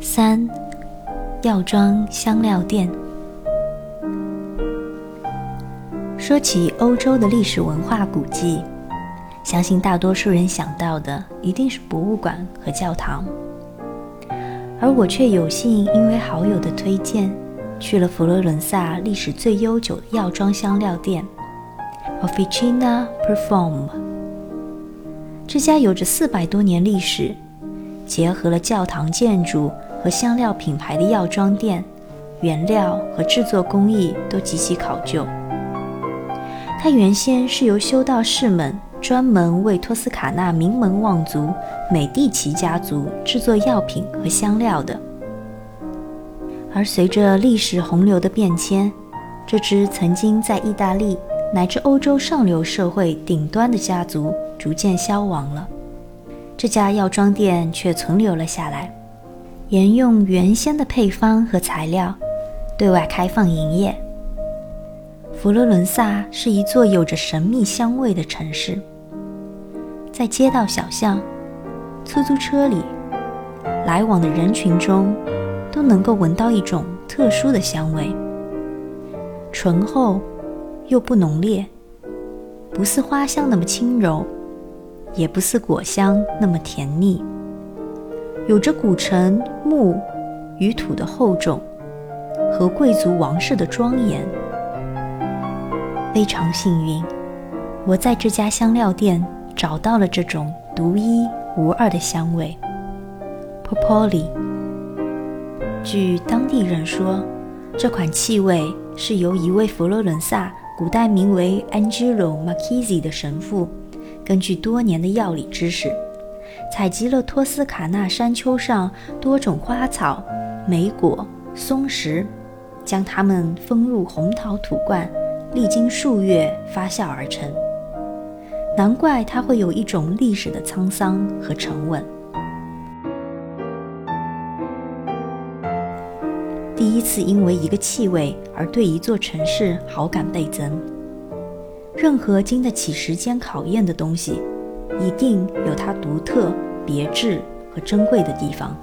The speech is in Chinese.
三、药妆香料店。说起欧洲的历史文化古迹，相信大多数人想到的一定是博物馆和教堂，而我却有幸因为好友的推荐，去了佛罗伦萨历史最悠久的药妆香料店 Officina Perfume。这家有着四百多年历史，结合了教堂建筑和香料品牌的药妆店，原料和制作工艺都极其考究。它原先是由修道士们专门为托斯卡纳名门望族美第奇家族制作药品和香料的，而随着历史洪流的变迁，这支曾经在意大利乃至欧洲上流社会顶端的家族逐渐消亡了，这家药妆店却存留了下来，沿用原先的配方和材料，对外开放营业。佛罗伦萨是一座有着神秘香味的城市，在街道小巷、出租车里、来往的人群中，都能够闻到一种特殊的香味，醇厚又不浓烈，不似花香那么轻柔，也不似果香那么甜腻，有着古城木与土的厚重和贵族王室的庄严。非常幸运，我在这家香料店找到了这种独一无二的香味 p o p o l i 据当地人说，这款气味是由一位佛罗伦萨古代名为 Angelo Marchesi 的神父，根据多年的药理知识，采集了托斯卡纳山丘上多种花草、莓果、松石，将它们封入红陶土罐。历经数月发酵而成，难怪它会有一种历史的沧桑和沉稳。第一次因为一个气味而对一座城市好感倍增。任何经得起时间考验的东西，一定有它独特、别致和珍贵的地方。